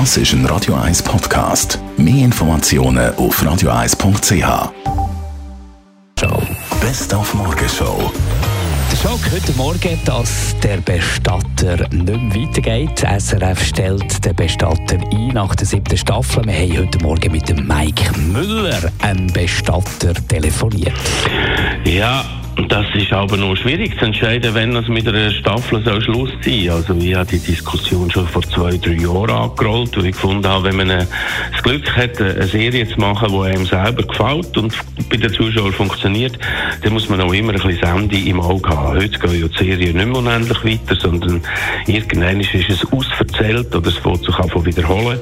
Das ist ein Radio 1 Podcast. Mehr Informationen auf radio1.ch. Show. Best auf Morgenshow. Der Schock heute Morgen, dass der Bestatter nicht mehr weitergeht. SRF stellt den Bestatter ein nach der siebten Staffel. Wir haben heute Morgen mit dem Mike Müller, einem Bestatter, telefoniert. Ja, das ist aber noch schwierig zu entscheiden, wenn es mit einer Staffel soll Schluss sein Also ich habe die Diskussion schon vor zwei, drei Jahren angerollt, weil ich gefunden habe, wenn man das Glück hat, eine Serie zu machen, die einem selber gefällt und bei den Zuschauern funktioniert, dann muss man auch immer ein bisschen Sende im Auge haben. Heute gehen ja die Serien nicht mehr unendlich weiter, sondern irgendwann ist es ausverzählt oder es wird sich einfach wiederholen.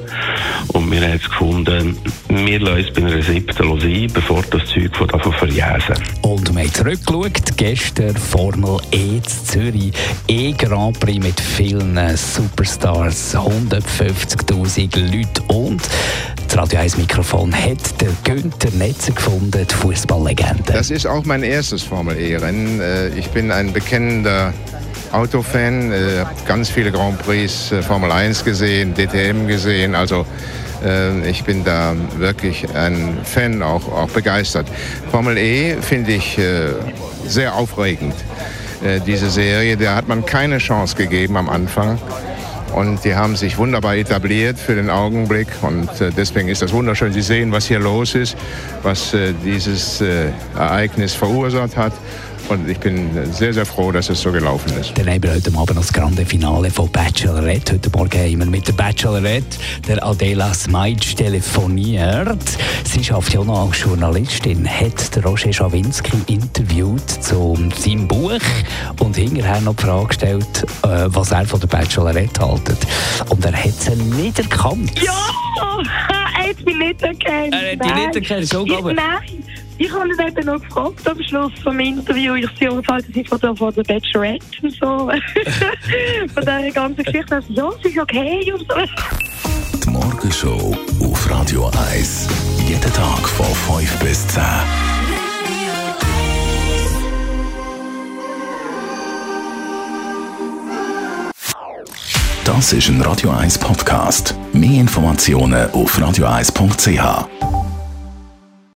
Und wir haben jetzt gefunden, wir lassen es bei einer siebten sein, bevor das Zeug von davon verjäsen. Und wir haben zurückgeschaut geschaut. Gestern Formel E zu Zürich. E-Grand Prix mit vielen Superstars. 150.000 Leute und das Radio 1 Mikrofon hat der Günther Netzer gefunden, die Fußballlegende. Das ist auch mein erstes Formel E-Rennen. Äh, ich bin ein bekennender Autofan, äh, ganz viele Grand Prix äh, Formel 1 gesehen, DTM gesehen, also ich bin da wirklich ein Fan, auch, auch begeistert. Formel E finde ich sehr aufregend, äh, diese Serie. Da hat man keine Chance gegeben am Anfang. Und die haben sich wunderbar etabliert für den Augenblick. Und äh, deswegen ist das wunderschön. Sie sehen, was hier los ist, was äh, dieses äh, Ereignis verursacht hat. Und ich bin sehr, sehr froh, dass es so gelaufen ist. Dann haben wir heute Abend das grande Finale von Bachelorette. Heute Morgen haben wir mit der Bachelorette, der Adela Smaitsch, telefoniert. Sie schafft ja noch als Journalistin, hat der Roger Schawinski interviewt zu seinem Buch und hinterher noch die Frage gestellt, äh, was er von der Bachelorette haltet. Und er hat sie nicht erkannt. Ja! Er hat mich nicht erkannt. Er hat dich nicht erkannt, so Nein! Ich habe ihn eben noch gefragt am Schluss vom Interview. Ich sehe uns halt, von der, von der Bachelorette und so. von dieser ganzen Geschichte. Also, ja, es ist okay und so. Die Morgenshow auf Radio 1. Jeden Tag von 5 bis 10. Das ist ein Radio 1 Podcast. Mehr Informationen auf radio1.ch.